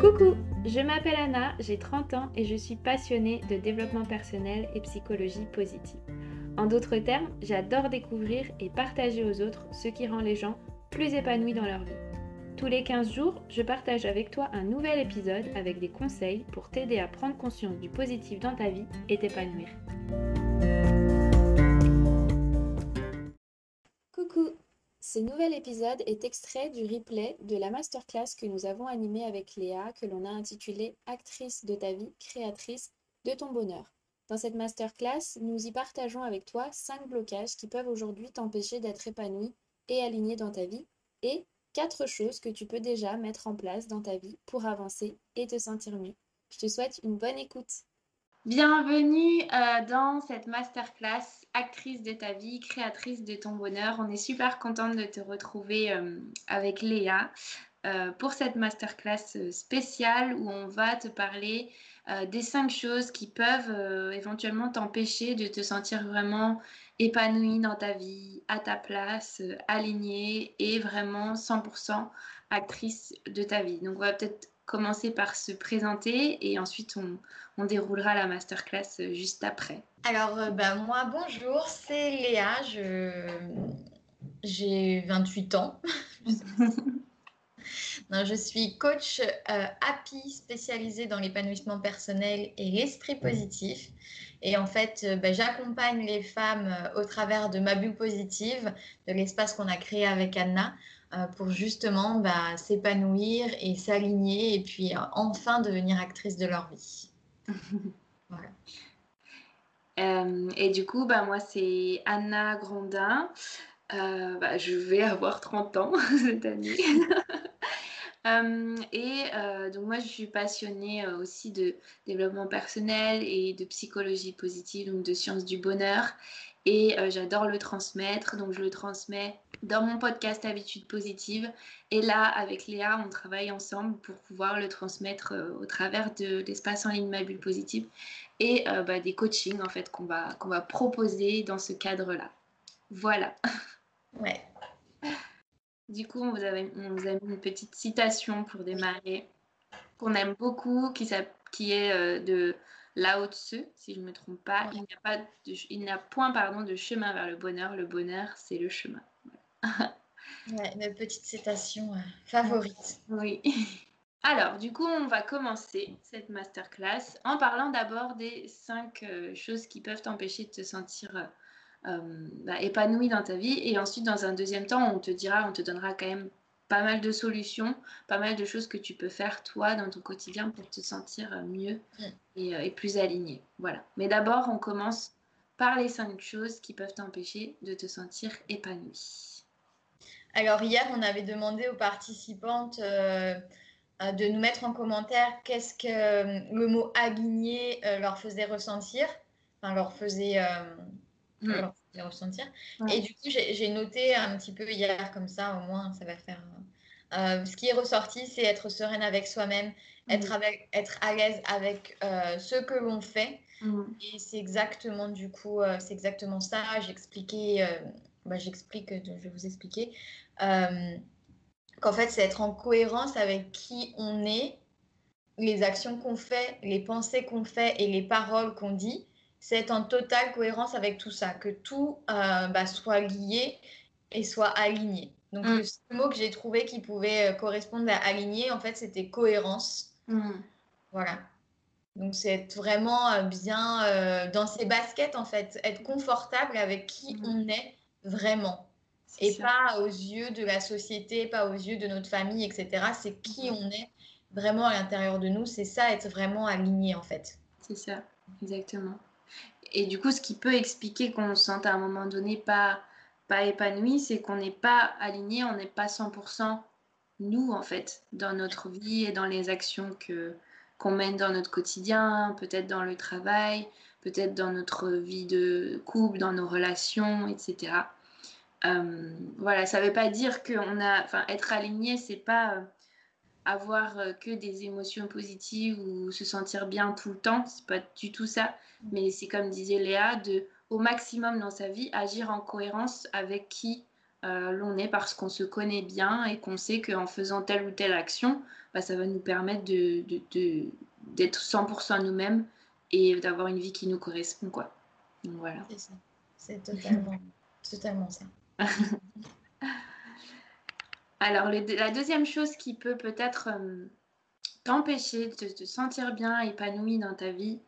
Coucou, je m'appelle Anna, j'ai 30 ans et je suis passionnée de développement personnel et psychologie positive. En d'autres termes, j'adore découvrir et partager aux autres ce qui rend les gens plus épanouis dans leur vie. Tous les 15 jours, je partage avec toi un nouvel épisode avec des conseils pour t'aider à prendre conscience du positif dans ta vie et t'épanouir. Coucou Ce nouvel épisode est extrait du replay de la masterclass que nous avons animée avec Léa, que l'on a intitulée Actrice de ta vie, créatrice de ton bonheur. Dans cette masterclass, nous y partageons avec toi 5 blocages qui peuvent aujourd'hui t'empêcher d'être épanoui et aligné dans ta vie et quatre choses que tu peux déjà mettre en place dans ta vie pour avancer et te sentir mieux. Je te souhaite une bonne écoute. Bienvenue euh, dans cette masterclass actrice de ta vie, créatrice de ton bonheur. On est super contente de te retrouver euh, avec Léa euh, pour cette masterclass spéciale où on va te parler des cinq choses qui peuvent éventuellement t'empêcher de te sentir vraiment épanouie dans ta vie, à ta place, alignée et vraiment 100% actrice de ta vie. Donc on va peut-être commencer par se présenter et ensuite on, on déroulera la masterclass juste après. Alors, ben, moi, bonjour, c'est Léa, j'ai 28 ans. non, je suis coach euh, happy spécialisée dans l'épanouissement personnel et l'esprit positif. Et en fait, euh, ben, j'accompagne les femmes au travers de ma bulle positive, de l'espace qu'on a créé avec Anna, euh, pour justement bah, s'épanouir et s'aligner et puis euh, enfin devenir actrice de leur vie. voilà. Euh, et du coup, bah, moi, c'est Anna Grandin. Bah, je vais avoir 30 ans cette année. et donc moi, je suis passionnée aussi de développement personnel et de psychologie positive, donc de sciences du bonheur. Et j'adore le transmettre, donc je le transmets dans mon podcast Habitudes positives. Et là, avec Léa, on travaille ensemble pour pouvoir le transmettre euh, au travers de l'espace en ligne Ma Bulle Positive et euh, bah, des coachings en fait qu'on va, qu'on va proposer dans ce cadre-là. Voilà. Ouais. Du coup, on vous, a, on vous a mis une petite citation pour démarrer qu'on aime beaucoup, qui, qui est euh, de Lao Tzu, si je ne me trompe pas. Il n'y a, pas de, il n'y a point pardon, de chemin vers le bonheur. Le bonheur, c'est le chemin. Ouais, ma petite citation euh, favorite. Oui. Alors, du coup, on va commencer cette masterclass en parlant d'abord des cinq euh, choses qui peuvent t'empêcher de te sentir euh, bah, épanoui dans ta vie. Et ensuite, dans un deuxième temps, on te dira, on te donnera quand même pas mal de solutions, pas mal de choses que tu peux faire toi dans ton quotidien pour te sentir mieux mm. et, et plus aligné. Voilà. Mais d'abord, on commence par les cinq choses qui peuvent t'empêcher de te sentir épanoui. Alors hier, on avait demandé aux participantes euh, euh, de nous mettre en commentaire qu'est-ce que euh, le mot aligné leur faisait ressentir, enfin leur faisait, hmm. ressentir. Et du coup, j'ai noté un petit peu hier comme ça, au moins ça va faire. ce qui est ressorti, c'est être sereine avec soi-même, être, avec, être à l'aise avec ce que l'on fait. Hmm. Et c'est exactement du coup, c'est exactement ça. J'expliquais bah, j'explique, je vais vous expliquer, euh, qu'en fait, c'est être en cohérence avec qui on est, les actions qu'on fait, les pensées qu'on fait et les paroles qu'on dit, c'est être en totale cohérence avec tout ça, que tout euh, bah, soit lié et soit aligné. Donc, mm. le mot que j'ai trouvé qui pouvait euh, correspondre à aligné, en fait, c'était cohérence. Mm. Voilà. Donc, c'est être vraiment bien dans ses baskets, en fait, être confortable avec qui mm. on est vraiment. Et pas aux yeux de la société, pas aux yeux de notre famille, etc. C'est qui on est vraiment à l'intérieur de nous. C'est ça, être vraiment aligné en fait. C'est ça, exactement. Et du coup, ce qui peut expliquer qu'on se sente à un moment donné pas, pas épanoui, c'est qu'on n'est pas aligné, on n'est pas 100% nous en fait, dans notre vie et dans les actions que qu'on mène dans notre quotidien, peut-être dans le travail, peut-être dans notre vie de couple, dans nos relations, etc. Euh, voilà, ça ne veut pas dire qu'on a, enfin, être aligné, c'est pas euh, avoir euh, que des émotions positives ou se sentir bien tout le temps, c'est pas du tout ça. Mais c'est comme disait Léa, de au maximum dans sa vie agir en cohérence avec qui l'on est parce qu'on se connaît bien et qu'on sait qu'en faisant telle ou telle action, bah, ça va nous permettre de, d'être 100% nous-mêmes et d'avoir une vie qui nous correspond. Quoi. Voilà. C'est ça. C'est totalement, totalement ça. Alors, la deuxième chose qui peut peut-être euh, t'empêcher de te sentir bien, épanoui dans ta vie,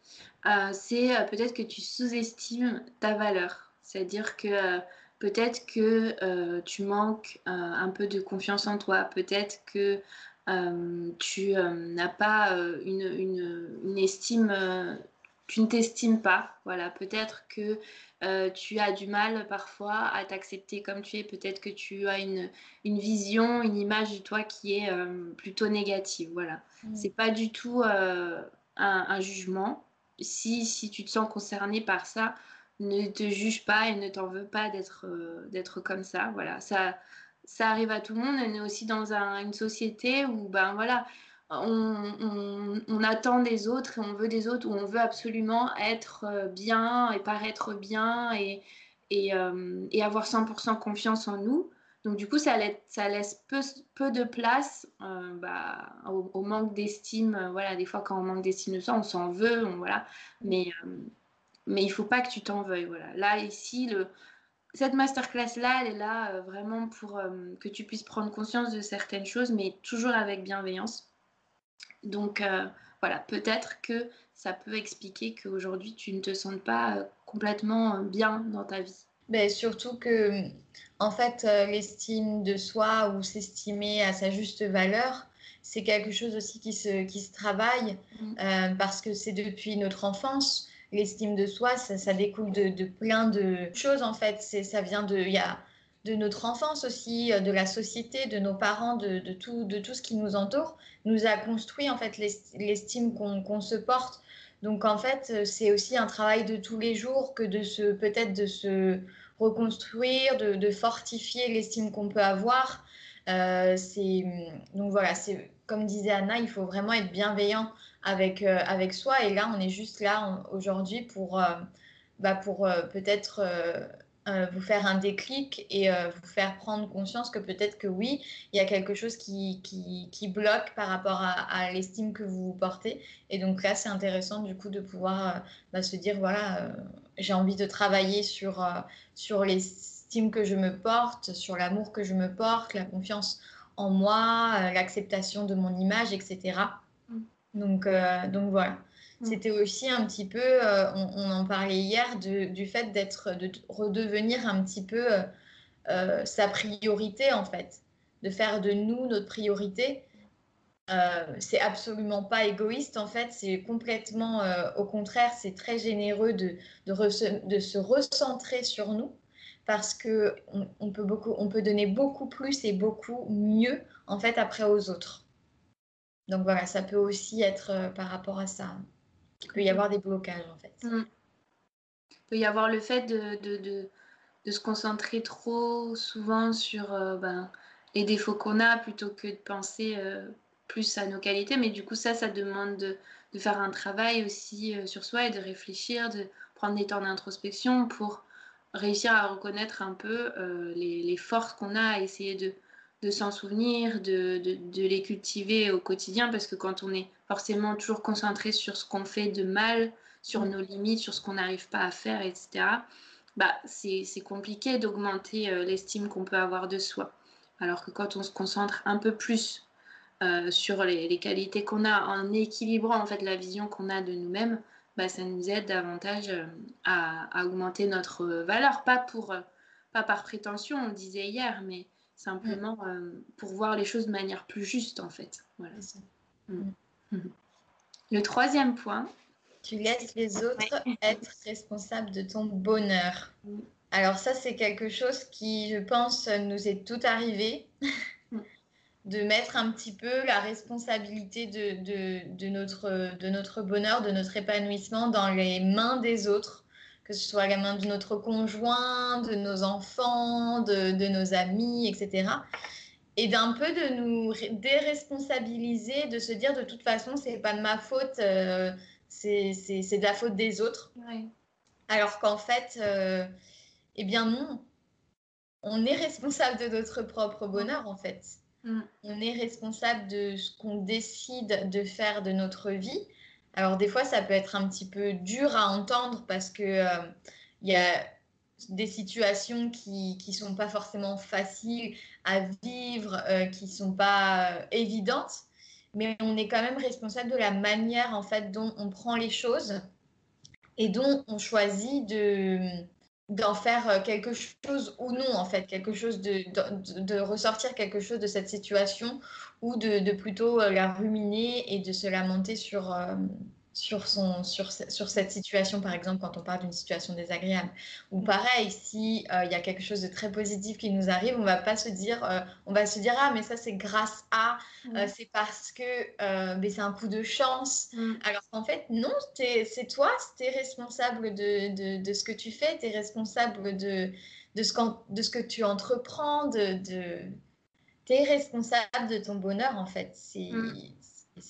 euh, c'est euh, peut-être que tu sous-estimes ta valeur. C'est-à-dire que peut-être que tu manques un peu de confiance en toi, peut-être que tu n'as pas une, une, estime, tu ne t'estimes pas. Voilà, peut-être que euh, tu as du mal parfois à t'accepter comme tu es. Peut-être que tu as une, une, vision, une image de toi qui est euh, plutôt négative. Voilà. Mm. C'est pas du tout euh, un, jugement. Si, si tu te sens concerné par ça, ne te juge pas et ne t'en veux pas d'être d'être comme ça. Voilà. Ça, ça arrive à tout le monde. On est aussi dans une société où, ben voilà, on, attend des autres et on veut des autres, où on veut absolument être euh, bien et paraître bien et, et, euh, avoir 100% confiance en nous. Donc du coup, ça, laisse, peu, de place euh, bah, au, manque d'estime. Voilà, des fois, quand on manque d'estime de soi, on s'en veut, voilà. Mais, mais il faut pas que tu t'en veuilles. Voilà. Là, ici, cette masterclass-là, elle est là vraiment pour que tu puisses prendre conscience de certaines choses, mais toujours avec bienveillance. Donc euh, voilà, peut-être que ça peut expliquer qu'aujourd'hui tu ne te sentes pas euh, complètement euh, bien dans ta vie. Mais ben, surtout que, en fait, l'estime de soi ou s'estimer à sa juste valeur, c'est quelque chose aussi qui se, qui se travaille mmh. parce que c'est depuis notre enfance. L'estime de soi, ça, découle de, de, plein de choses en fait. Ça vient de. Y a, de notre enfance aussi, euh, de la société, de nos parents, de, tout, de tout ce qui nous entoure, nous a construit en fait l'estime qu'on se porte. Donc en fait, euh, c'est aussi un travail de tous les jours que de se peut-être de se reconstruire, de, fortifier l'estime qu'on peut avoir. Euh, donc voilà, c'est comme disait Anna, il faut vraiment être bienveillant avec avec soi. Et là, on est juste là aujourd'hui pour bah, pour peut-être euh, vous faire un déclic et euh, vous faire prendre conscience que peut-être que oui, il y a quelque chose qui, qui, bloque par rapport à, l'estime que vous portez. Et donc là, c'est intéressant du coup de pouvoir euh, bah, se dire, voilà, j'ai envie de travailler sur, sur l'estime que je me porte, sur l'amour que je me porte, la confiance en moi, l'acceptation de mon image, etc. Mm. Donc, donc voilà. Mm. C'était aussi un petit peu, euh, on, en parlait hier, du fait d'être, de redevenir un petit peu euh, euh, sa priorité en fait, de faire de nous notre priorité. c'est absolument pas égoïste en fait, c'est complètement au contraire, c'est très généreux de, de, se recentrer sur nous parce que on, peut beaucoup, on peut donner beaucoup plus et beaucoup mieux en fait après aux autres. Donc voilà, ça peut aussi être par rapport à ça. Il peut y avoir des blocages en fait. Mm. Il peut y avoir le fait de, de, de, se concentrer trop souvent sur euh, ben, les défauts qu'on a plutôt que de penser euh, plus à nos qualités. Mais du coup, ça, ça demande de, de faire un travail aussi euh, sur soi et de réfléchir, de prendre des temps d'introspection pour réussir à reconnaître un peu les, les, forces qu'on a, à essayer de, de s'en souvenir, de, de, les cultiver au quotidien, parce que quand on est forcément toujours concentré sur ce qu'on fait de mal, sur nos limites, sur ce qu'on n'arrive pas à faire, etc., bah, c'est compliqué d'augmenter euh, l'estime qu'on peut avoir de soi. Alors que quand on se concentre un peu plus euh, sur les, qualités qu'on a, en équilibrant en fait la vision qu'on a de nous-mêmes, bah, ça nous aide davantage euh, à, à, augmenter notre valeur, pas, pour, pas par prétention, on le disait hier, mais simplement euh, pour voir les choses de manière plus juste en fait. Voilà. Mm. Mm. Le troisième point. Tu laisses les autres être responsables de ton bonheur. Mm. Alors ça, c'est quelque chose qui, je pense, nous est tout arrivé. de mettre un petit peu la responsabilité de, de, de, notre, de notre bonheur, de notre épanouissement dans les mains des autres que ce soit la main de notre conjoint, de nos enfants, de, nos amis, etc. Et d'un peu de nous déresponsabiliser, de se dire de toute façon, c'est pas de ma faute, euh, c'est de la faute des autres. Alors qu'en fait, euh, eh bien non. on est responsable de notre propre bonheur en fait. Mm. On est responsable de ce qu'on décide de faire de notre vie. Alors des fois, ça peut être un petit peu dur à entendre parce que euh, il y a des situations qui ne sont pas forcément faciles à vivre, euh, qui ne sont pas euh, évidentes, mais on est quand même responsable de la manière en fait dont on prend les choses et dont on choisit de d'en faire euh, quelque chose ou non en fait quelque chose de, de, de, ressortir quelque chose de cette situation ou de, de plutôt la ruminer et de se lamenter sur sur, son, sur, sur cette situation, par exemple, quand on parle d'une situation désagréable. Ou mm. pareil, si euh, il y a quelque chose de très positif qui nous arrive, on va pas se dire, euh, on va se dire ah mais ça c'est grâce à, euh, mm. c'est parce que mais c'est un coup de chance. Mm. Alors qu'en fait non, c'est toi, tu es responsable de, de, de, ce que tu fais, tu es responsable de, de, ce de ce que tu entreprends, de, de... tu es responsable de ton bonheur en fait. C'est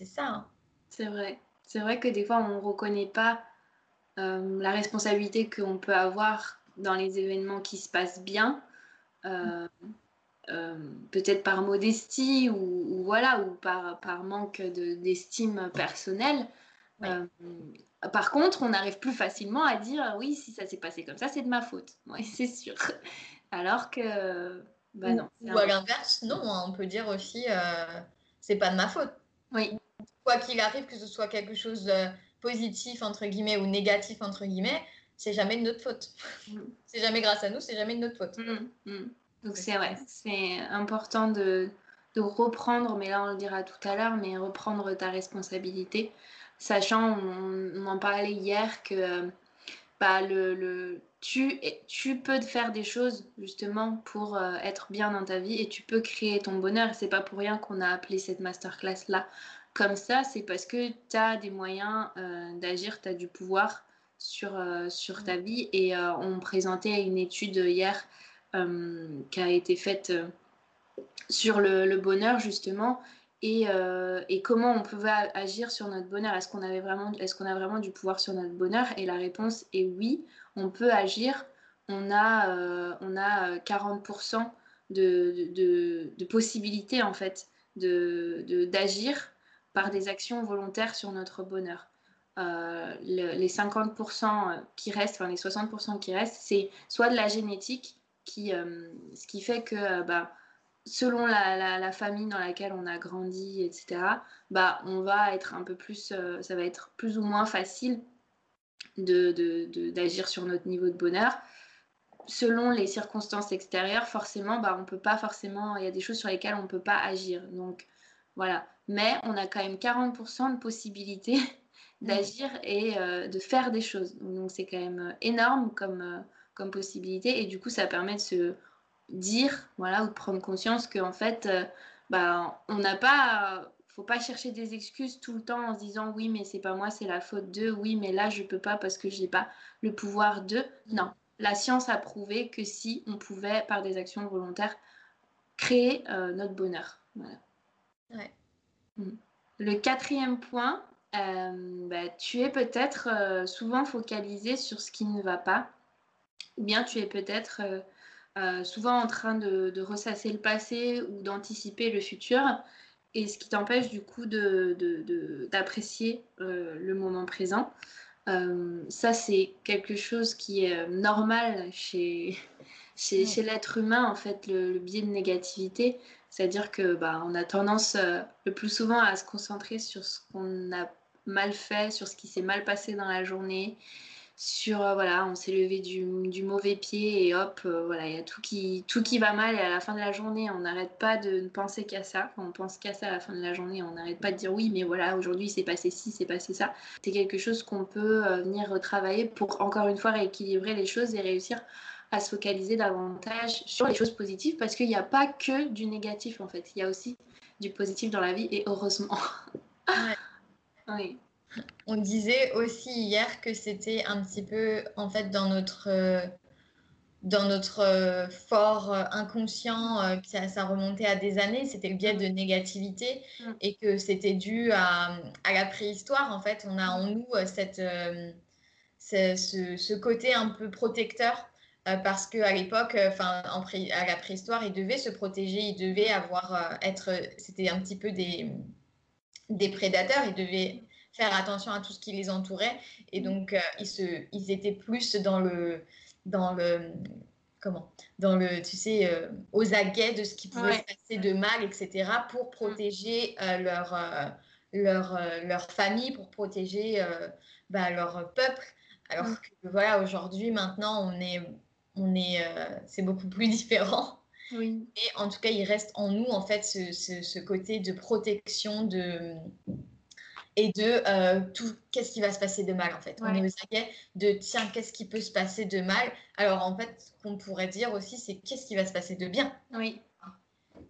ça. Hein. C'est vrai. C'est vrai que des fois, on ne reconnaît pas euh, la responsabilité qu'on peut avoir dans les événements qui se passent bien, euh, euh, peut-être par modestie ou, voilà, ou par, par manque d'estime personnelle. par contre, on arrive plus facilement à dire oui, si ça s'est passé comme ça, c'est de ma faute. Oui, c'est sûr. Alors que, bah non. Ou, à l'inverse, non, on peut dire aussi c'est pas de ma faute. Oui quoi qu'il arrive, que ce soit quelque chose de positif, entre guillemets, ou négatif, entre guillemets, c'est jamais de notre faute. Mm. c'est jamais grâce à nous, c'est jamais de notre faute. Mm, mm. Donc c'est vrai, c'est important de, de, reprendre, mais là on le dira tout à l'heure, mais reprendre ta responsabilité, sachant, on, en parlait hier, que bah, le, le, tu, tu peux faire des choses justement pour euh, être bien dans ta vie et tu peux créer ton bonheur. C'est pas pour rien qu'on a appelé cette masterclass là comme ça, c'est parce que tu as des moyens euh, d'agir, tu as du pouvoir sur, euh, sur ta vie. Et euh, on présentait une étude hier qui a été faite sur le, bonheur, justement, et, et, comment on pouvait agir sur notre bonheur. Est-ce qu'on avait vraiment, est-ce qu'on a vraiment du pouvoir sur notre bonheur? Et la réponse est oui, on peut agir. On a, on a 40% de, de, de, possibilités, en fait, d'agir par des actions volontaires sur notre bonheur. Euh, les 50% qui restent, enfin les 60% qui restent, c'est soit de la génétique, qui, euh, ce qui fait que euh, bah, selon la, famille dans laquelle on a grandi, etc., bah, on va être un peu plus, ça va être plus ou moins facile d'agir de, de, sur notre niveau de bonheur. Selon les circonstances extérieures, forcément, bah, on peut pas forcément, il y a des choses sur lesquelles on ne peut pas agir. Donc, voilà. Mais on a quand même 40% de possibilités mm. d'agir et euh, de faire des choses. Donc c'est quand même euh, énorme comme, euh, comme possibilité. Et du coup, ça permet de se dire, voilà, ou de prendre conscience qu'en fait, bah, on n'a pas faut pas chercher des excuses tout le temps en se disant oui mais c'est pas moi c'est la faute de oui mais là je peux pas parce que j'ai pas le pouvoir de non la science a prouvé que si on pouvait par des actions volontaires créer notre bonheur voilà. Le quatrième point, euh, bah, tu es peut-être euh, souvent focalisé sur ce qui ne va pas, ou bien tu es peut-être euh, souvent en train de, ressasser le passé ou d'anticiper le futur, et ce qui t'empêche du coup d'apprécier le moment présent. ça, c'est quelque chose qui est normal chez, chez, l'être humain, en fait, le biais de négativité. C'est-à-dire que bah, on a tendance euh, le plus souvent à se concentrer sur ce qu'on a mal fait, sur ce qui s'est mal passé dans la journée, sur euh, voilà, on s'est levé du, mauvais pied et hop, euh, voilà, il y a tout qui, va mal et à la fin de la journée, on n'arrête pas de ne penser qu'à ça. on pense qu'à ça à la fin de la journée, on n'arrête pas de dire oui, mais voilà, aujourd'hui c'est passé ci, c'est passé ça. C'est quelque chose qu'on peut venir retravailler pour encore une fois rééquilibrer les choses et réussir à se focaliser davantage sur les choses positives parce qu'il n'y a pas que du négatif en fait. Il y a aussi du positif dans la vie et heureusement. oui. On disait aussi hier que c'était un petit peu en fait dans notre dans notre euh, fort euh, inconscient euh, ça, remontait à des années, c'était le biais de négativité mm. et que c'était dû à, à, la préhistoire. En fait, on a en nous cette, ce, ce, côté un peu protecteur parce qu'à l'époque, enfin, à la préhistoire, ils devaient se protéger, ils devaient avoir, être, c'était un petit peu des, des prédateurs, ils devaient faire attention à tout ce qui les entourait. Et mm. donc, ils, se, ils étaient plus dans le, dans le, comment dans le tu sais aux aguets de ce qui pouvait se passer de mal etc pour mm. protéger leur leur, leur famille pour protéger bah, leur peuple alors mm. que voilà aujourd'hui maintenant on est on est c'est beaucoup plus différent oui. et en tout cas il reste en nous en fait ce, ce, ce côté de protection de et de euh, tout qu'est-ce qui va se passer de mal en fait. On est aux aguets de tiens, qu'est-ce qui peut se passer de mal? Alors en fait, ce qu'on pourrait dire aussi, c'est qu'est-ce qui va se passer de bien? Oui.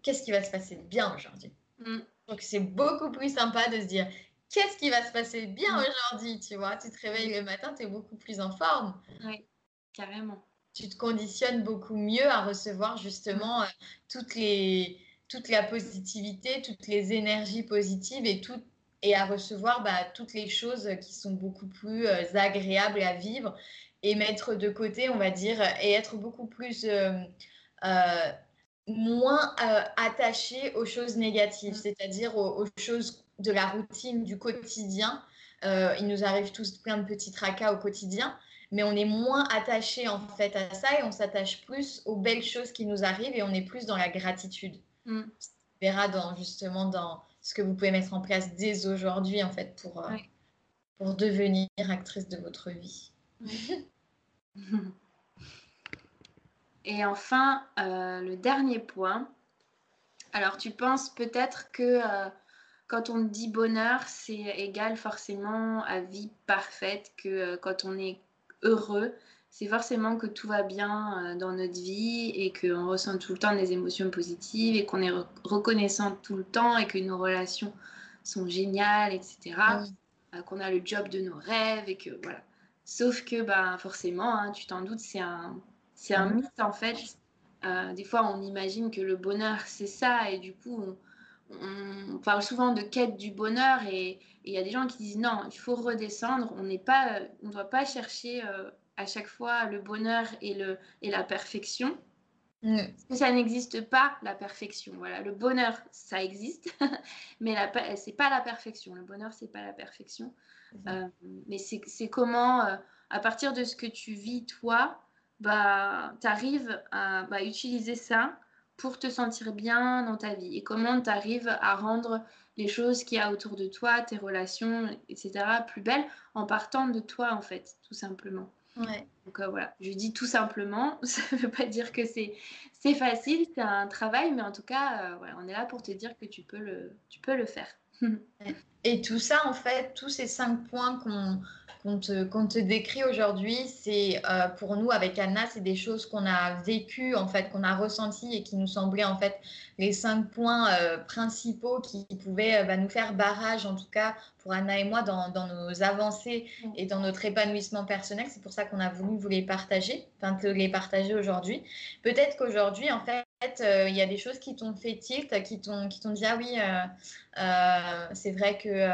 Qu'est-ce qui va se passer de bien aujourd'hui? Mm. Donc c'est beaucoup plus sympa de se dire qu'est-ce qui va se passer de bien mm. aujourd'hui? Tu vois, tu te réveilles le matin, tu es beaucoup plus en forme. Oui, carrément. Tu te conditionnes beaucoup mieux à recevoir justement euh, toutes les toute la positivité, toutes les énergies positives et tout, et à recevoir bah, toutes les choses qui sont beaucoup plus euh, agréables à vivre et mettre de côté, on va dire, et être beaucoup plus euh, moins attaché aux choses négatives, mmh. c'est-à-dire aux, choses de la routine, du quotidien. il nous arrive tous plein de petits tracas au quotidien, mais on est moins attaché en fait à ça et on s'attache plus aux belles choses qui nous arrivent et on est plus dans la gratitude. Mmh. On verra dans, justement dans ce que vous pouvez mettre en place dès aujourd'hui, en fait, pour, euh, pour devenir actrice de votre vie. Et enfin, euh, le dernier point. Alors, tu penses peut-être que euh, quand on dit bonheur, c'est égal forcément à vie parfaite, que quand on est heureux, c'est forcément que tout va bien dans notre vie et qu'on ressent tout le temps des émotions positives et qu'on est reconnaissant tout le temps et que nos relations sont géniales, etc. Euh, qu'on a le job de nos rêves et que voilà. Sauf que bah, forcément, hein, tu t'en doutes, c'est un, c'est un mythe en fait. Euh, des fois, on imagine que le bonheur, c'est ça et du coup, on, parle souvent de quête du bonheur et il y a des gens qui disent non, il faut redescendre. On n'est pas, on ne doit pas chercher euh, à chaque fois le bonheur et, le, et la perfection. Mm. Parce que ça n'existe pas, la perfection. Voilà, le bonheur, ça existe, mais c'est pas la perfection. Le bonheur, c'est pas la perfection. Mm. Euh, mais c'est comment, euh, à partir de ce que tu vis, toi, bah, tu arrives à bah, utiliser ça pour te sentir bien dans ta vie et comment tu arrives à rendre les choses qu'il y a autour de toi, tes relations, etc., plus belles en partant de toi, en fait, tout simplement. Ouais. Donc euh, voilà, je dis tout simplement, ça ne veut pas dire que c'est, c'est facile, c'est un travail, mais en tout cas, euh, on est là pour te dire que tu peux le, tu peux le faire. Et tout ça, en fait, tous ces cinq points qu'on, qu'on te, décrit aujourd'hui, c'est euh, pour nous avec Anna, c'est des choses qu'on a vécues, en fait, qu'on a ressenties et qui nous semblaient en fait les cinq points euh, principaux qui, pouvaient euh, bah, nous faire barrage, en tout cas pour Anna et moi, dans, nos avancées et dans notre épanouissement personnel. C'est pour ça qu'on a voulu vous les partager, enfin te les partager aujourd'hui. Peut-être qu'aujourd'hui, en fait, il y a des choses qui t'ont fait tilt, qui t'ont dit ah oui, c'est vrai que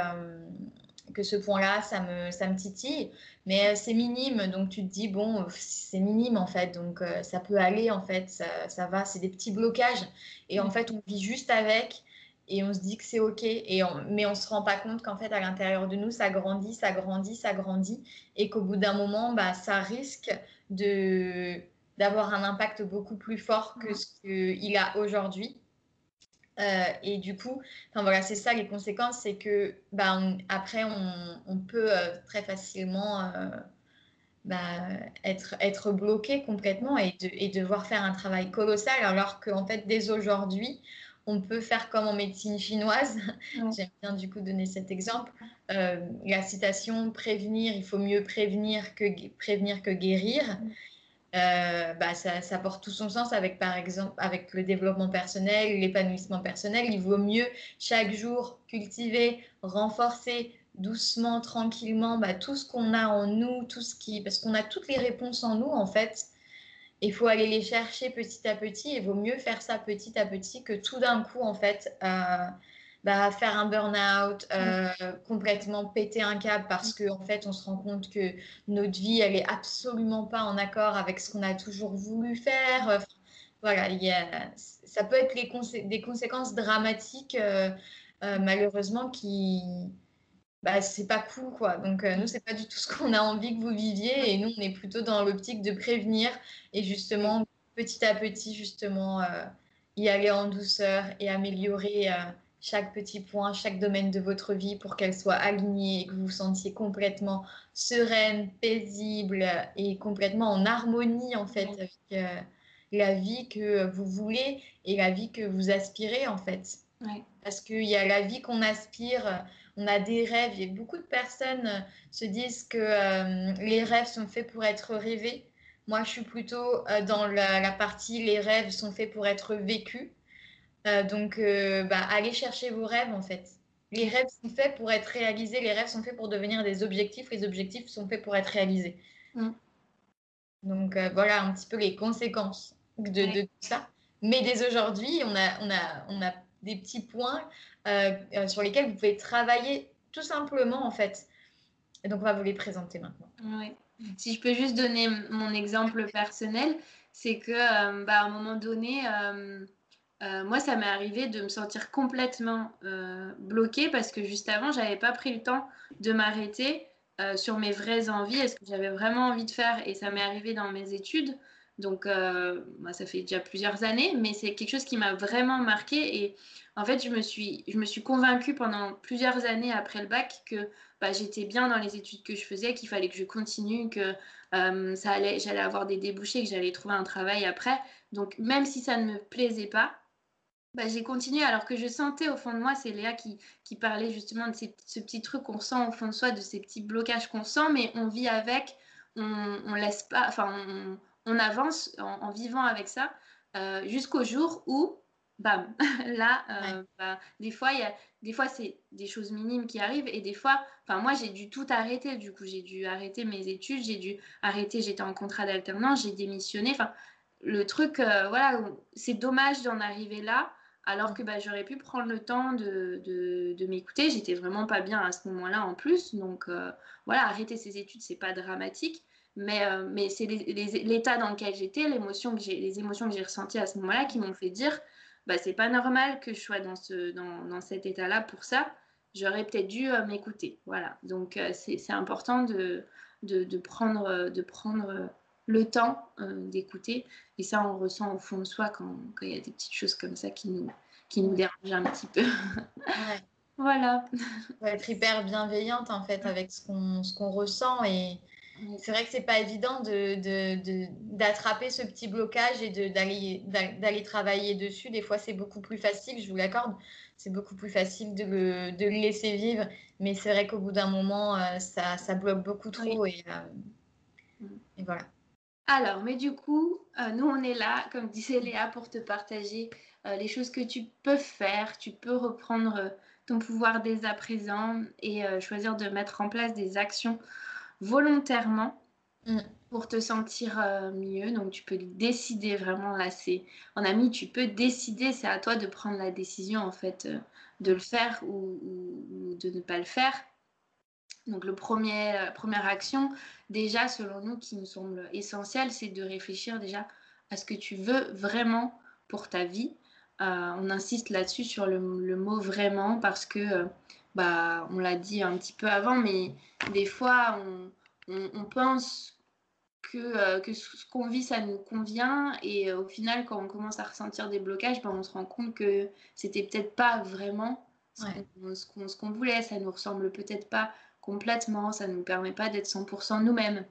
que ce point-là, ça me, ça me titille. Mais euh, c'est minime, donc tu te dis, bon, c'est minime en fait, donc euh, ça peut aller en fait, ça, ça va, c'est des petits blocages. Et en fait, on vit juste avec et on se dit que c'est OK, et mais on ne se rend pas compte qu'en fait, à l'intérieur de nous, ça grandit, ça grandit, ça grandit, et qu'au bout d'un moment, bah, ça risque de d'avoir un impact beaucoup plus fort que ce qu'il a aujourd'hui. Euh, et du coup, enfin voilà, c'est ça les conséquences, c'est que bah, après on, peut euh, très facilement euh, bah, être, être bloqué complètement et, de, et, devoir faire un travail colossal, alors qu'en fait dès aujourd'hui, on peut faire comme en médecine chinoise. J'aime bien du coup donner cet exemple. la citation prévenir, il faut mieux prévenir que prévenir que guérir. Euh, bah, ça, porte tout son sens avec, par exemple, avec le développement personnel, l'épanouissement personnel. Il vaut mieux chaque jour cultiver, renforcer doucement, tranquillement, bah, tout ce qu'on a en nous, tout ce qui, parce qu'on a toutes les réponses en nous en fait. Il faut aller les chercher petit à petit. Il vaut mieux faire ça petit à petit que tout d'un coup en fait. Euh, bah, faire un burn-out, euh, complètement péter un câble parce qu'en en fait, on se rend compte que notre vie, elle est absolument pas en accord avec ce qu'on a toujours voulu faire. voilà, y a, ça peut être les des conséquences dramatiques, euh, euh, malheureusement, qui. Bah, c'est pas cool, quoi. Donc, nous, c'est pas du tout ce qu'on a envie que vous viviez. Et nous, on est plutôt dans l'optique de prévenir et justement, petit à petit, justement, y aller en douceur et améliorer chaque petit point, chaque domaine de votre vie pour qu'elle soit alignée et que vous vous sentiez complètement sereine, paisible et complètement en harmonie en fait avec euh, la vie que vous voulez et la vie que vous aspirez en fait. Parce qu'il y a la vie qu'on aspire, on a des rêves et beaucoup de personnes se disent que euh, les rêves sont faits pour être rêvés. Moi, je suis plutôt euh, dans la partie les rêves sont faits pour être vécus. Euh, donc, euh, bah, allez chercher vos rêves en fait. Les rêves sont faits pour être réalisés, les rêves sont faits pour devenir des objectifs, les objectifs sont faits pour être réalisés. Mm. Donc euh, voilà un petit peu les conséquences de, tout ça. Mais dès aujourd'hui, on a, on, a, on a des petits points sur lesquels vous pouvez travailler tout simplement en fait. Et donc on va vous les présenter maintenant. Si je peux juste donner mon exemple personnel, c'est que bah, à un moment donné, euh, moi, ça m'est arrivé de me sentir complètement euh, bloquée parce que juste avant, j'avais pas pris le temps de m'arrêter euh, sur mes vraies envies, est-ce que j'avais vraiment envie de faire, et ça m'est arrivé dans mes études. Donc, moi, ça fait déjà plusieurs années, mais c'est quelque chose qui m'a vraiment marqué. Et en fait, je me suis, je me suis convaincue pendant plusieurs années après le bac que bah, j'étais bien dans les études que je faisais, qu'il fallait que je continue, que ça allait, j'allais avoir des débouchés, que j'allais trouver un travail après. Donc, même si ça ne me plaisait pas, bah, j'ai continué alors que je sentais au fond de moi, c'est Léa qui, qui, parlait justement de ce petit truc qu'on sent au fond de soi, de ces petits blocages qu'on sent, mais on vit avec, on, on laisse pas, enfin on, on avance en, vivant avec ça euh, jusqu'au jour où, bam, là, euh, bah, des fois il y a, des fois c'est des choses minimes qui arrivent et des fois, enfin moi j'ai dû tout arrêter, du coup j'ai dû arrêter mes études, j'ai dû arrêter, j'étais en contrat d'alternance, j'ai démissionné, enfin le truc, euh, voilà, c'est dommage d'en arriver là alors que bah, j'aurais pu prendre le temps de, m'écouter. J'étais vraiment pas bien à ce moment-là en plus. Donc euh, voilà, arrêter ses études, c'est pas dramatique. Mais, euh, c'est l'état dans lequel j'étais, les émotions que j'ai ressenties à ce moment-là qui m'ont fait dire bah, c'est pas normal que je sois dans, ce, dans, cet état-là pour ça. J'aurais peut-être dû euh, m'écouter. Voilà. Donc c'est important de, prendre, de prendre le temps euh, d'écouter. Et ça, on ressent au fond de soi quand il y a des petites choses comme ça qui nous, qui nous dérangent un petit peu. voilà. On va être hyper bienveillante en fait avec ce qu'on qu'on ressent. Et c'est vrai que c'est pas évident d'attraper de, de, ce petit blocage et d'aller travailler dessus. Des fois, c'est beaucoup plus facile, je vous l'accorde. C'est beaucoup plus facile de le, de le, laisser vivre. Mais c'est vrai qu'au bout d'un moment, euh, ça, ça, bloque beaucoup trop. Et, euh, et voilà. Alors, mais du coup, euh, nous, on est là, comme disait Léa, pour te partager euh, les choses que tu peux faire. Tu peux reprendre euh, ton pouvoir dès à présent et choisir de mettre en place des actions volontairement mm. pour te sentir mieux. Donc, tu peux décider vraiment, là, c'est en ami, tu peux décider, c'est à toi de prendre la décision, en fait, de le faire ou, de ne pas le faire. Donc, le premier, la première action, déjà, selon nous, qui nous semble essentiel, c'est de réfléchir déjà à ce que tu veux vraiment pour ta vie. Euh, on insiste là-dessus sur le, mot vraiment parce que, euh, bah, on l'a dit un petit peu avant, mais des fois, on, pense que, euh, que ce qu'on vit, ça nous convient. Et au final, quand on commence à ressentir des blocages, bah, on se rend compte que c'était peut-être pas vraiment ce qu'on voulait. Ça nous ressemble peut-être pas complètement, ça ne nous permet pas d'être 100% nous-mêmes.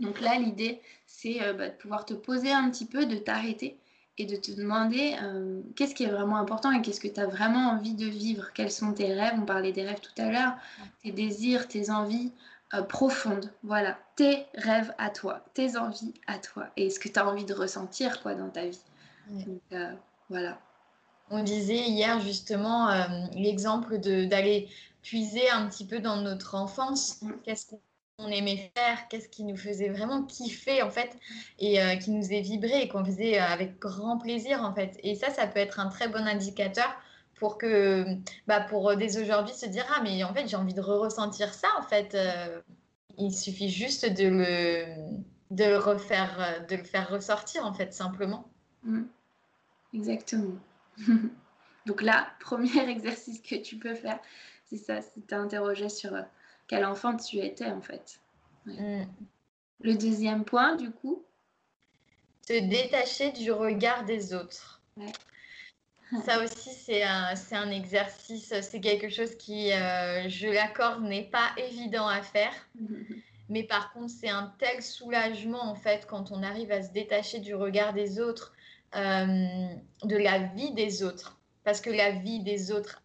Donc là, l'idée, c'est euh, bah, de pouvoir te poser un petit peu, de t'arrêter et de te demander euh, qu'est-ce qui est vraiment important et qu'est-ce que tu as vraiment envie de vivre, quels sont tes rêves, on parlait des rêves tout à l'heure, tes désirs, tes envies euh, profondes, voilà, tes rêves à toi, tes envies à toi. Et ce que tu as envie de ressentir quoi dans ta vie. Donc, voilà. On disait hier justement l'exemple d'aller puiser un petit peu dans notre enfance. Mm. Qu'est-ce qu'on aimait faire, qu'est-ce qui nous faisait vraiment kiffer en fait, et euh, qui nous est vibré et qu'on faisait euh, avec grand plaisir en fait. Et ça, ça peut être un très bon indicateur pour que, bah, pour dès aujourd'hui se dire ah mais en fait j'ai envie de ressentir ça en fait. Euh, il suffit juste de le, de le refaire, de le faire ressortir en fait simplement. Mm. Exactement. Donc là, premier exercice que tu peux faire, c'est ça, c'est t'interroger sur euh, quel enfant tu étais en fait. Mm. Le deuxième point, du coup? Se détacher du regard des autres. Ça aussi, c'est un, un, exercice, c'est quelque chose qui, euh, je l'accorde, n'est pas évident à faire. Mais par contre, c'est un tel soulagement, en fait, quand on arrive à se détacher du regard des autres, euh, de la vie des autres. Parce que la vie des autres,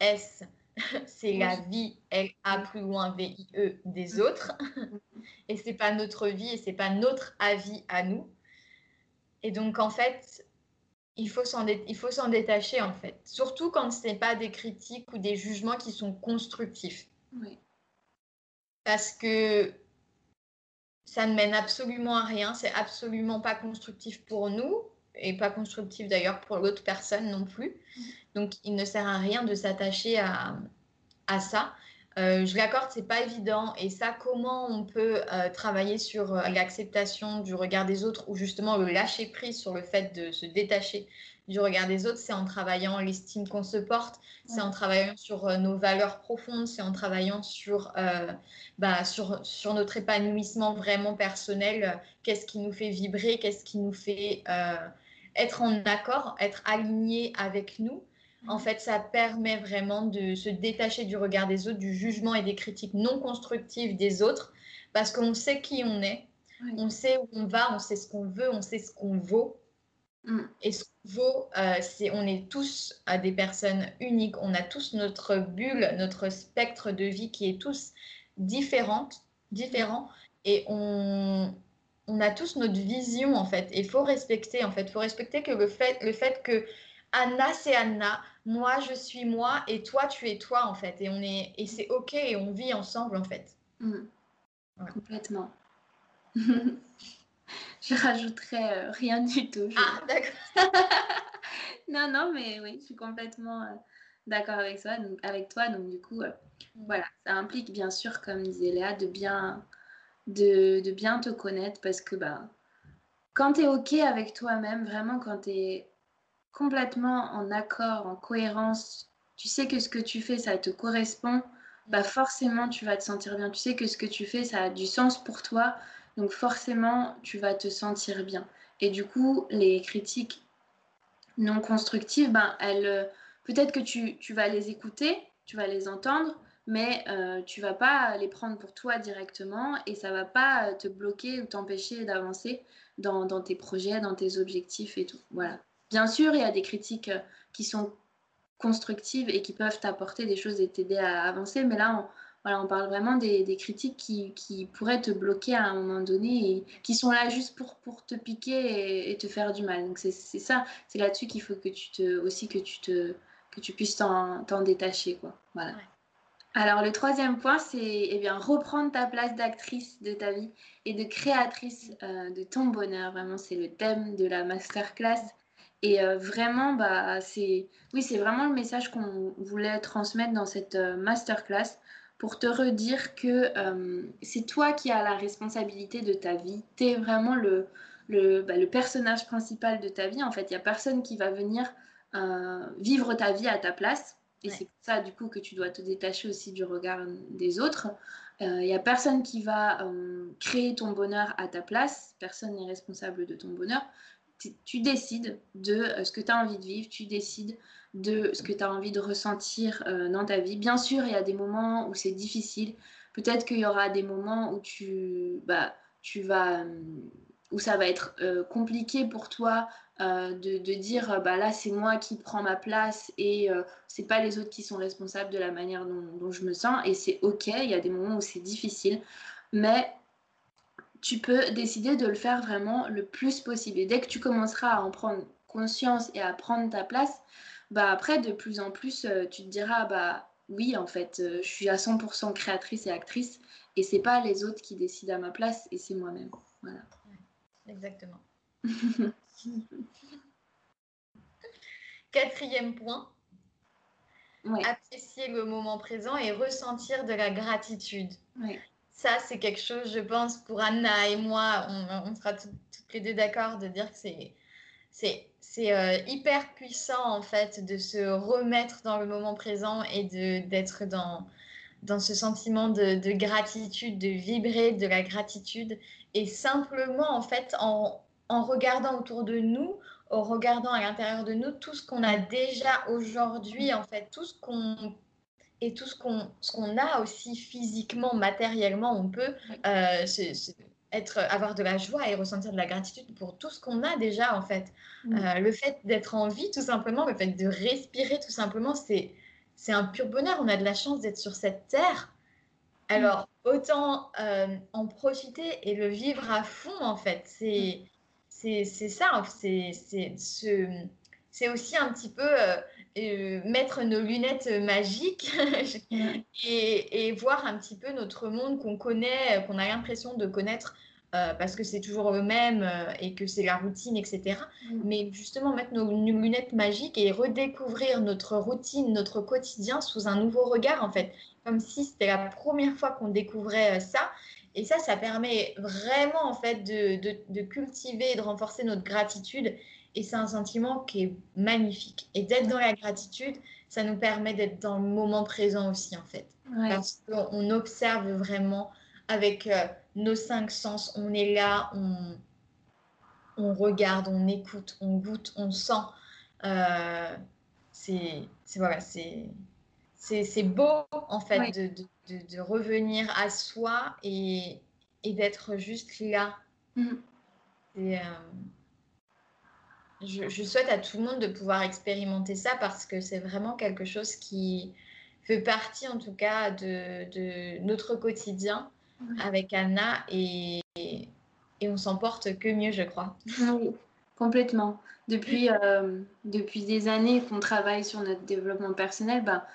A-V-I-S, c'est la vie, L-A plus loin V-I-E, des autres. et c'est pas notre vie et c'est pas notre avis à nous. Et donc, en fait, il faut s'en détacher, en fait. Surtout quand ce n'est pas des critiques ou des jugements qui sont constructifs. Parce que ça ne mène absolument à rien, c'est absolument pas constructif pour nous et pas constructif d'ailleurs pour l'autre personne non plus. Mm. Donc il ne sert à rien de s'attacher à, à ça. Euh, je l'accorde, c'est pas évident. Et ça, comment on peut euh, travailler sur euh, l'acceptation du regard des autres ou justement le lâcher prise sur le fait de se détacher du regard des autres, c'est en travaillant l'estime qu'on se porte, c'est en travaillant sur nos valeurs profondes, c'est en travaillant sur, bah, sur, sur notre épanouissement vraiment personnel, qu'est-ce qui nous fait vibrer, qu'est-ce qui nous fait être en accord, être aligné avec nous. En fait, ça permet vraiment de se détacher du regard des autres, du jugement et des critiques non constructives des autres, parce qu'on sait qui on est, on sait où on va, on sait ce qu'on veut, on sait ce qu'on vaut. Mm. Et ce qu'on vaut, euh, c'est on est tous euh, des personnes uniques, on a tous notre bulle, notre spectre de vie qui est tous différente, différent, et on, on a tous notre vision en fait. Il faut respecter en fait, il faut respecter que le fait, le fait que Anna c'est Anna, moi je suis moi et toi tu es toi en fait et on est et c'est ok et on vit ensemble en fait. Mm. Complètement. je rajouterai euh, rien du tout. Ah d'accord. non non mais oui je suis complètement euh, d'accord avec toi donc, avec toi donc du coup euh, mm. voilà ça implique bien sûr comme disait Léa de bien de, bien te connaître parce que bah quand tu es ok avec toi-même vraiment quand tu es complètement en accord, en cohérence, tu sais que ce que tu fais, ça te correspond, bah forcément, tu vas te sentir bien. Tu sais que ce que tu fais, ça a du sens pour toi, donc forcément, tu vas te sentir bien. Et du coup, les critiques non constructives, ben, elles, peut-être que tu, tu, vas les écouter, tu vas les entendre, mais euh, tu vas pas les prendre pour toi directement et ça va pas te bloquer ou t'empêcher d'avancer dans, dans, tes projets, dans tes objectifs et tout. Voilà. Bien sûr, il y a des critiques euh, qui sont constructives et qui peuvent t'apporter des choses et t'aider à avancer, mais là, on, voilà, on parle vraiment des, critiques qui, pourraient te bloquer à un moment donné et qui sont là juste pour, pour te piquer et, te faire du mal. Donc c'est ça, c'est là-dessus qu'il faut que tu te aussi que tu te que tu puisses t'en détacher quoi. Voilà. Alors le troisième point, c'est eh reprendre ta place d'actrice de ta vie et de créatrice euh, de ton bonheur. Vraiment, c'est le thème de la masterclass. Et euh, vraiment, bah, c'est oui, c'est vraiment le message qu'on voulait transmettre dans cette euh, masterclass pour te redire que c'est toi qui as la responsabilité de ta vie. Tu es vraiment le, le, bah, le, personnage principal de ta vie. En fait, il n'y a personne qui va venir vivre ta vie à ta place. Et c'est pour ça, du coup, que tu dois te détacher aussi du regard des autres. Il n'y a personne qui va créer ton bonheur à ta place. Personne n'est responsable de ton bonheur tu décides de euh, ce que tu as envie de vivre, tu décides de ce que tu as envie de ressentir euh, dans ta vie. Bien sûr, il y a des moments où c'est difficile. Peut-être qu'il y aura des moments où tu, bah, tu vas, euh, où ça va être compliqué pour toi de, de, dire bah là c'est moi qui prends ma place et c'est pas les autres qui sont responsables de la manière dont, dont je me sens et c'est ok. Il y a des moments où c'est difficile, mais tu peux décider de le faire vraiment le plus possible. Et dès que tu commenceras à en prendre conscience et à prendre ta place, bah après, de plus en plus, euh, tu te diras, bah oui, en fait, euh, je suis à 100% créatrice et actrice, et c'est pas les autres qui décident à ma place, et c'est moi-même. Voilà. Exactement. Quatrième point, apprécier le moment présent et ressentir de la gratitude. Oui. Ça, c'est quelque chose, je pense, pour Anna et moi, on, sera toutes les deux d'accord de dire que c'est c'est euh, hyper puissant en fait de se remettre dans le moment présent et d'être dans, dans ce sentiment de, de, gratitude, de vibrer de la gratitude et simplement en fait en, en regardant autour de nous, en regardant à l'intérieur de nous tout ce qu'on a déjà aujourd'hui en fait, tout ce qu'on et tout ce qu'on qu'on a aussi physiquement, matériellement, on peut euh, être, avoir de la joie et ressentir de la gratitude pour tout ce qu'on a déjà en fait. Mm. Euh, le fait d'être en vie tout simplement, le fait de respirer tout simplement, c'est c'est un pur bonheur. On a de la chance d'être sur cette terre. Alors mm. autant euh, en profiter et le vivre à fond en fait. C'est mm. C'est ça. C'est c'est aussi un petit peu euh, mettre nos lunettes magiques et, et, voir un petit peu notre monde qu'on connaît, qu'on a l'impression de connaître euh, parce que c'est toujours le même euh, et que c'est la routine, etc. Mm. Mais justement, mettre nos, lunettes magiques et redécouvrir notre routine, notre quotidien sous un nouveau regard, en fait, comme si c'était la première fois qu'on découvrait ça. Et ça, ça permet vraiment, en fait, de, de, de cultiver et de renforcer notre gratitude et c'est un sentiment qui est magnifique. Et d'être dans la gratitude, ça nous permet d'être dans le moment présent aussi, en fait. Parce qu'on observe vraiment avec euh, nos cinq sens. On est là, on, on regarde, on écoute, on goûte, on sent. Euh, c'est voilà, c'est c'est beau en fait de, de, de, revenir à soi et, et d'être juste là. Mm. Et, euh, je, souhaite à tout le monde de pouvoir expérimenter ça parce que c'est vraiment quelque chose qui fait partie en tout cas de, notre quotidien avec Anna et, et on s'en porte que mieux, je crois. Oui, complètement. Depuis, euh, depuis des années qu'on travaille sur notre développement personnel, bah,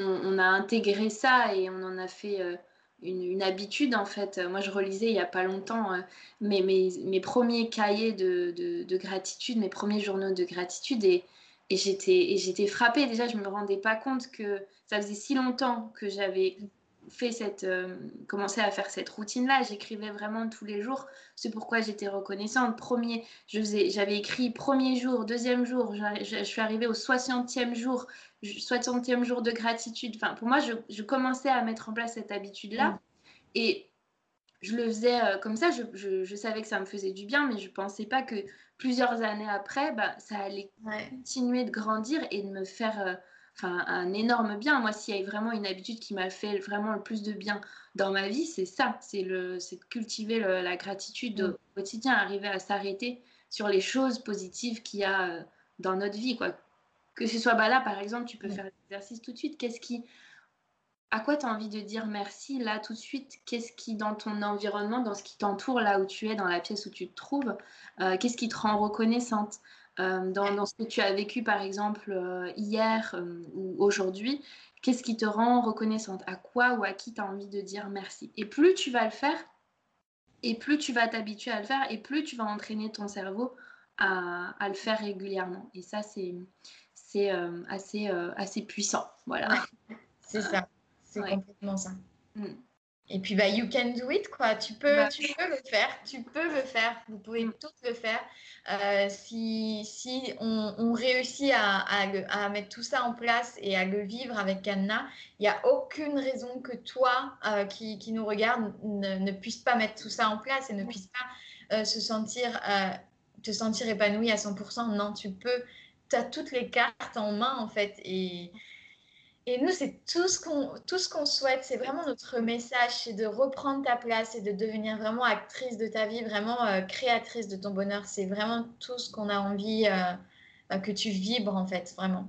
on, a intégré ça et on en a fait euh, une, habitude en fait. Moi, je relisais il n'y a pas longtemps euh, mes, premiers cahiers de, de, gratitude, mes premiers journaux de gratitude et, et j'étais frappée. Déjà, je ne me rendais pas compte que ça faisait si longtemps que j'avais fait cette, euh, commencé à faire cette routine-là. J'écrivais vraiment tous les jours. C'est pourquoi j'étais reconnaissante. Premier, j'avais écrit premier jour, deuxième jour. Je, je, suis arrivée au 60e jour. 60e jour de gratitude. Enfin, pour moi, je, commençais à mettre en place cette habitude-là. Mm. Et je le faisais euh, comme ça. Je, savais que ça me faisait du bien, mais je ne pensais pas que plusieurs années après, bah, ça allait continuer de grandir et de me faire euh, enfin, un énorme bien. Moi, s'il y a vraiment une habitude qui m'a fait vraiment le plus de bien dans ma vie, c'est ça. C'est de cultiver la gratitude mm. au quotidien, arriver à s'arrêter sur les choses positives qu'il y a euh, dans notre vie, quoi que ce soit bah là, par exemple, tu peux faire l'exercice tout de suite. Qu'est-ce qui, à quoi tu as envie de dire merci là tout de suite? Qu'est-ce qui, dans ton environnement, dans ce qui t'entoure, là où tu es, dans la pièce où tu te trouves, euh, qu'est-ce qui te rend reconnaissante? Euh, dans, ce que tu as vécu, par exemple, euh, hier ou aujourd'hui Qu'est-ce qui te rend reconnaissante? À quoi ou à qui tu as envie de dire merci? Et plus tu vas le faire, et plus tu vas t'habituer à le faire, et plus tu vas entraîner ton cerveau à, à le faire régulièrement. Et ça, c'est c'est euh, assez, euh, assez puissant. Voilà. c'est ça, c'est complètement ça. Mm. Et puis, bah, you can do it, quoi. Tu peux, bah. tu peux le faire, tu peux le faire, vous pouvez mm. tous le faire. Euh, si si on, on réussit à, à, à, mettre tout ça en place et à le vivre avec Anna, il n'y a aucune raison que toi, qui, qui, nous regarde, ne, ne, puisse pas mettre tout ça en place et ne puisse pas se sentir, te sentir épanoui à 100%. Non, tu peux tu as toutes les cartes en main, en fait. Et, et nous, c'est tout ce qu'on tout ce qu'on souhaite. C'est vraiment notre message, c'est de reprendre ta place et de devenir vraiment actrice de ta vie, vraiment euh, créatrice de ton bonheur. C'est vraiment tout ce qu'on a envie euh, bah, que tu vibres, en fait, vraiment.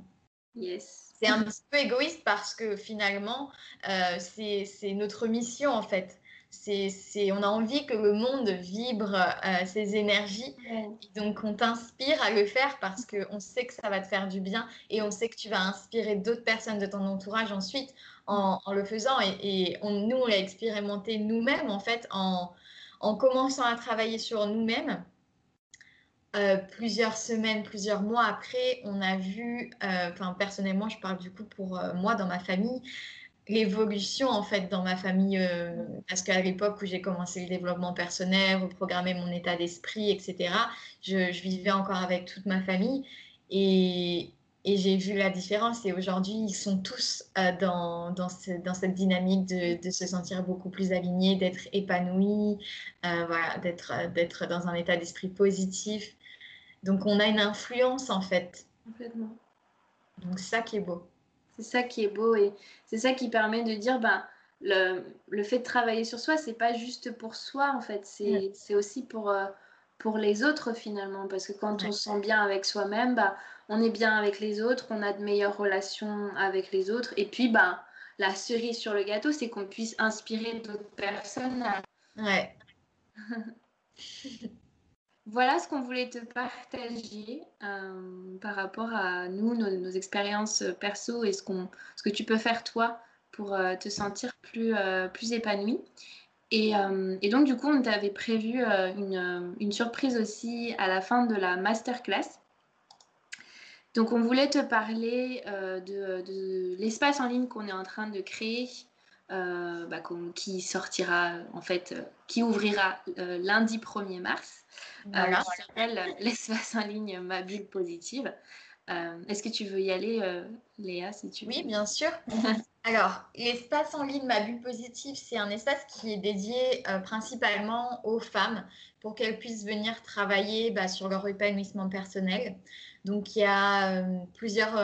Yes. C'est un petit peu égoïste parce que finalement, euh, c'est notre mission, en fait c'est, on a envie que le monde vibre euh, ses énergies. donc, on t'inspire à le faire parce qu'on sait que ça va te faire du bien et on sait que tu vas inspirer d'autres personnes de ton entourage ensuite en, le faisant. Et, nous, on l'a expérimenté nous-mêmes, en fait, en, commençant à travailler sur nous-mêmes. plusieurs semaines, plusieurs mois après, on a vu, enfin personnellement, je parle du coup pour moi dans ma famille, l'évolution en fait dans ma famille parce qu'à l'époque où j'ai commencé le développement personnel, reprogrammer mon état d'esprit, etc., je, je, vivais encore avec toute ma famille et, et j'ai vu la différence et aujourd'hui, ils sont tous euh, dans, dans, dans, cette dynamique de, de, se sentir beaucoup plus alignés, d'être épanouis, euh, voilà, d'être, euh, d'être dans un état d'esprit positif. Donc, on a une influence en fait. Complètement. Donc, c'est ça qui est beau. C'est ça qui est beau et c'est ça qui permet de dire, ben, le, le fait de travailler sur soi, c'est pas juste pour soi en fait, c'est, aussi pour, pour les autres finalement. Parce que quand on se sent bien avec soi-même, bah, on est bien avec les autres, on a de meilleures relations avec les autres. Et puis, bah, la cerise sur le gâteau, c'est qu'on puisse inspirer d'autres personnes. Ouais. voilà ce qu'on voulait te partager euh, par rapport à nous, nos, expériences perso et ce, que tu peux faire toi pour euh, te sentir plus, euh, épanoui. Et, donc, du coup, on t'avait prévu une, surprise aussi à la fin de la masterclass. Donc, on voulait te parler de, l'espace en ligne qu'on est en train de créer, euh, bah, qui sortira, en fait, euh, qui ouvrira lundi 1er mars, qui s'appelle l'espace en ligne Ma Bulle Positive. Est-ce que tu veux y aller, Léa, si tu veux? Oui, bien sûr. Alors, l'espace en ligne Ma Bulle Positive, c'est un espace qui est dédié principalement aux femmes pour qu'elles puissent venir travailler bah, sur leur épanouissement personnel. Donc, il y a euh, plusieurs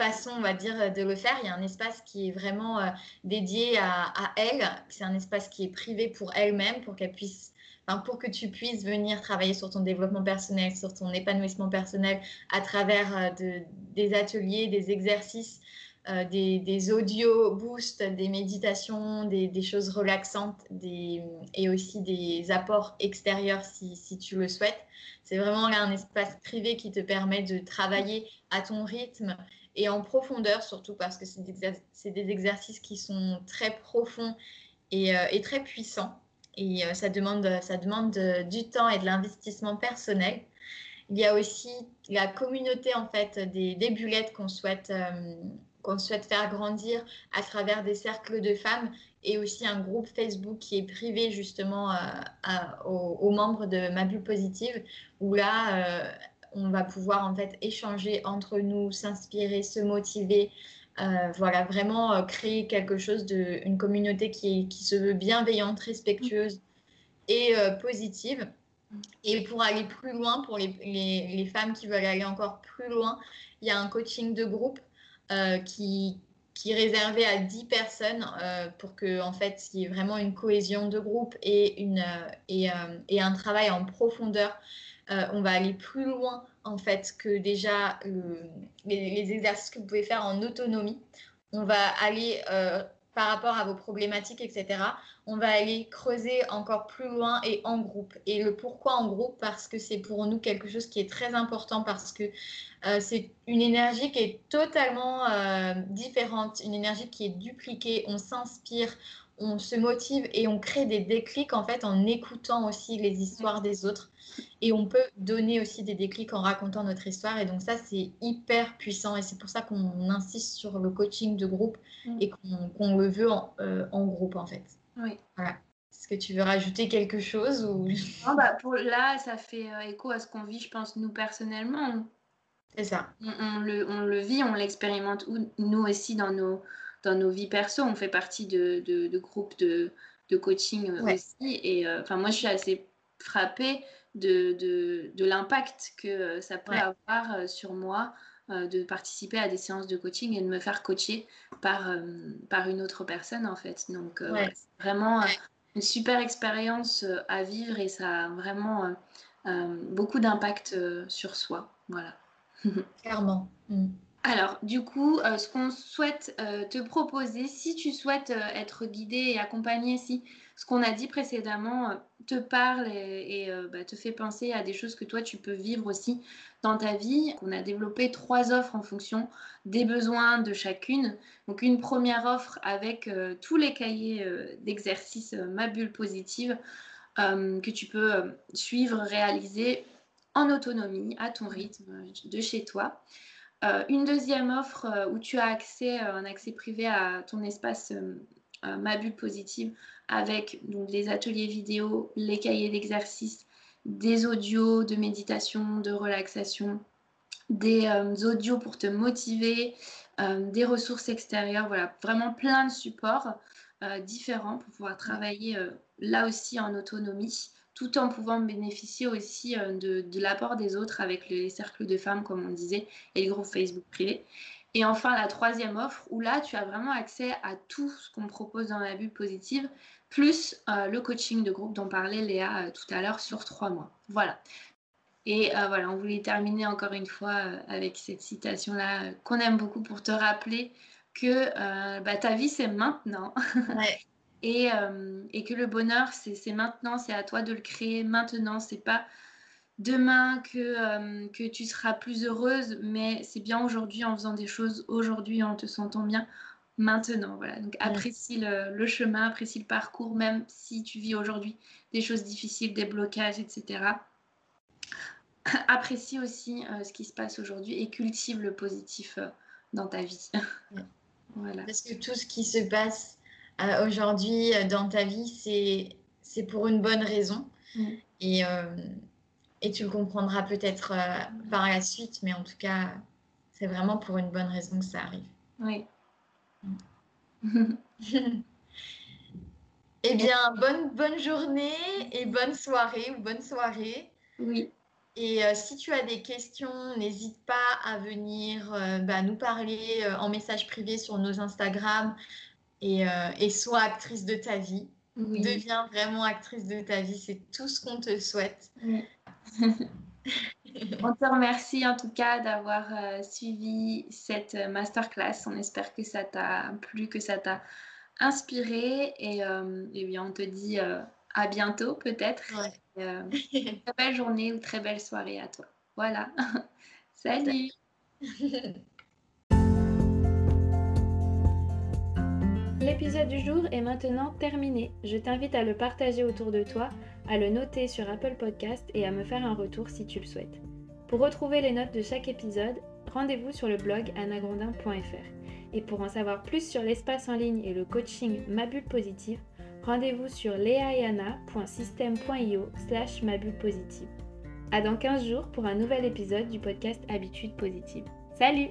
euh, façons, on va dire, de le faire. Il y a un espace qui est vraiment euh, dédié à, elle. C'est un espace qui est privé pour elle-même, pour qu'elle puisse, pour que tu puisses venir travailler sur ton développement personnel, sur ton épanouissement personnel à travers de, des ateliers, des exercices euh, des, audio boosts, des méditations, des, choses relaxantes et aussi des apports extérieurs si, si tu le souhaites. C'est vraiment là un espace privé qui te permet de travailler à ton rythme et en profondeur, surtout parce que c'est des, exercices qui sont très profonds et, euh, très puissants. Et euh, ça demande, ça demande du temps et de l'investissement personnel. Il y a aussi la communauté en fait des, des bullettes qu'on souhaite qu'on souhaite faire grandir à travers des cercles de femmes et aussi un groupe Facebook qui est privé justement euh, aux, membres de Ma Bulle Positive où là euh, on va pouvoir en fait échanger entre nous, s'inspirer, se motiver. Euh, voilà, vraiment créer quelque chose de, une communauté qui, qui se veut bienveillante, respectueuse et positive. Et pour aller plus loin, pour les, les, les, femmes qui veulent aller encore plus loin, il y a un coaching de groupe euh, qui, qui est réservé à 10 personnes euh, pour que en fait il y ait vraiment une cohésion de groupe et, une, euh, et un travail en profondeur. On va aller plus loin en fait que déjà les, exercices que vous pouvez faire en autonomie. On va aller par rapport à vos problématiques, etc. On va aller creuser encore plus loin et en groupe. Et le pourquoi en groupe Parce que c'est pour nous quelque chose qui est très important parce que euh, c'est une énergie qui est totalement euh, différente, une énergie qui est dupliquée. On s'inspire, on se motive et on crée des déclics en fait en écoutant aussi les histoires des autres. Et on peut donner aussi des déclics en racontant notre histoire. Et donc ça, c'est hyper puissant. Et c'est pour ça qu'on insiste sur le coaching de groupe mm. et qu'on le veut euh, en, groupe en fait. Oui. Voilà. Est-ce que tu veux rajouter quelque chose ou... non, bah pour là, ça fait écho à ce qu'on vit, je pense, nous personnellement. C'est ça. On, le, on, le, vit, on l'expérimente nous aussi dans nos, dans nos vies perso. On fait partie de, de, groupes de, de coaching aussi. Et euh, enfin, moi, je suis assez frappée de, de l'impact que ça peut avoir euh, sur moi euh, de participer à des séances de coaching et de me faire coacher par, par une autre personne, en fait. Donc, c'est vraiment une super expérience à vivre et ça a vraiment beaucoup d'impact sur soi. Voilà. Clairement. Mm. Alors, du coup, euh, ce qu'on souhaite euh, te proposer, si tu souhaites euh, être guidé et accompagné, si ce qu'on a dit précédemment te parle et, bah, te fait penser à des choses que toi, tu peux vivre aussi dans ta vie, on a développé trois offres en fonction des besoins de chacune. Donc, une première offre avec tous les cahiers d'exercice Ma Bulle Positive que tu peux suivre, réaliser en autonomie, à ton rythme, de chez toi. Une deuxième offre où tu as accès, un accès privé à ton espace Ma Bulle Positive avec donc, les ateliers vidéo, les cahiers d'exercice, des audios de méditation, de relaxation, des audios pour te motiver, des ressources extérieures, voilà, vraiment plein de supports différents pour pouvoir travailler là aussi en autonomie tout en pouvant bénéficier aussi euh, de, l'apport des autres avec les cercles de femmes, comme on disait, et les groupes Facebook privés. Et enfin, la troisième offre, où là, tu as vraiment accès à tout ce qu'on propose dans la bulle positive, plus euh, le coaching de groupe dont parlait Léa euh, tout à l'heure sur trois mois. Voilà. Et voilà, on voulait terminer encore une fois avec cette citation-là qu'on aime beaucoup pour te rappeler que bah, ta vie, c'est maintenant. Ouais. Euh, et, que le bonheur, c'est maintenant, c'est à toi de le créer maintenant, c'est pas demain que, euh, que tu seras plus heureuse, mais c'est bien aujourd'hui en faisant des choses aujourd'hui, en te sentant bien maintenant. Voilà. Donc apprécie le, chemin, apprécie le parcours, même si tu vis aujourd'hui des choses difficiles, des blocages, etc. Apprécie aussi euh, ce qui se passe aujourd'hui et cultive le positif dans ta vie. voilà. Parce que tout ce qui se passe euh, aujourd'hui euh, dans ta vie, c'est pour une bonne raison. Mm. Et, euh, et tu le comprendras peut-être par la suite, mais en tout cas, c'est vraiment pour une bonne raison que ça arrive. Oui. Mm. eh bien, bonne, bonne journée et bonne soirée ou bonne soirée. Oui. Et si tu as des questions, n'hésite pas à venir bah, nous parler en message privé sur nos Instagram euh, et, sois actrice de ta vie. Deviens vraiment actrice de ta vie, c'est tout ce qu'on te souhaite. On te remercie en tout cas d'avoir euh, suivi cette masterclass. On espère que ça t'a plu, que ça t'a inspiré. Et, euh, bien, on te dit à bientôt peut-être. très belle journée ou très belle soirée à toi. Voilà. Salut. L'épisode du jour est maintenant terminé. Je t'invite à le partager autour de toi, à le noter sur Apple Podcast et à me faire un retour si tu le souhaites. Pour retrouver les notes de chaque épisode, rendez-vous sur le blog anagrandin.fr. Et pour en savoir plus sur l'espace en ligne et le coaching Ma Bulle Positive, rendez-vous sur leaeana.system.io slash ma positive. À dans 15 jours pour un nouvel épisode du podcast Habitude Positive. Salut